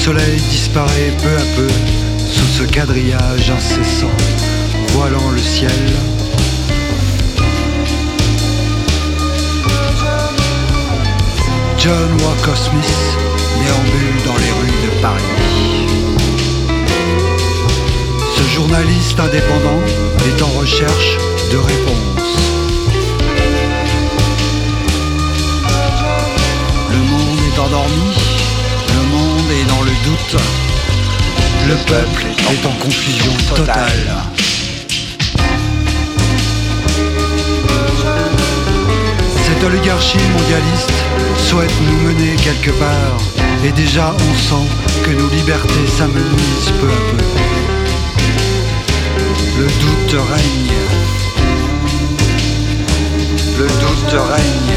soleil disparaît peu à peu sous ce quadrillage incessant, voilant le ciel. John Walker Smith déambule dans les rues de Paris. Ce journaliste indépendant est en recherche de réponses. Le monde est endormi, le peuple est en confusion totale. Cette oligarchie mondialiste souhaite nous mener quelque part, et déjà on sent que nos libertés s'amenuisent peu à peu. Le doute règne. Le doute règne.